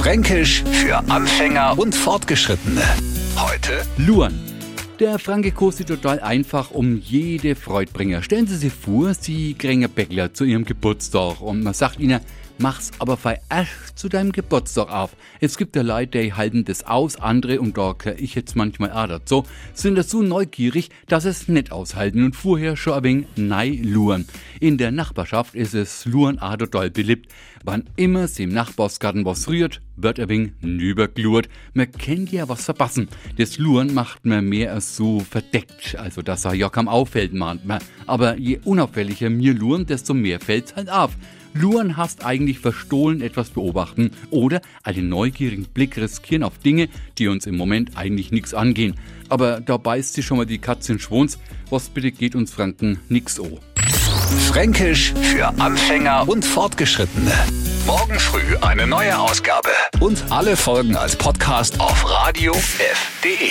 Fränkisch für Anfänger und Fortgeschrittene. Heute Luan. Der Franke kostet total einfach um jede Freudbringer. Stellen Sie sich vor, Sie kriegen ein Bäckler zu Ihrem Geburtstag und man sagt Ihnen, mach's aber erst zu deinem Geburtstag auf. Es gibt ja Leute, die halten das aus, andere, und da gehör ich jetzt manchmal auch dazu, sind da so neugierig, dass es nicht aushalten und vorher schon ein wenig nei luren. In der Nachbarschaft ist es luren auch total beliebt. Wann immer sie im Nachbarsgarten was rührt, wird ein wenig nüberglurt. Man kennt ja was verpassen. Das Luren macht man mehr als so verdeckt, also dass er ja kaum auffällt, mahnt man. Aber je unauffälliger mir luren, desto mehr fällt's halt auf. Luren hast eigentlich verstohlen etwas beobachten oder einen neugierigen Blick riskieren auf Dinge, die uns im Moment eigentlich nichts angehen. Aber da beißt sie schon mal die Katze in Schwons. Was bitte geht uns Franken nix o. Fränkisch für Anfänger und Fortgeschrittene. Morgen früh eine neue Ausgabe. Und alle Folgen als Podcast auf radiof.de.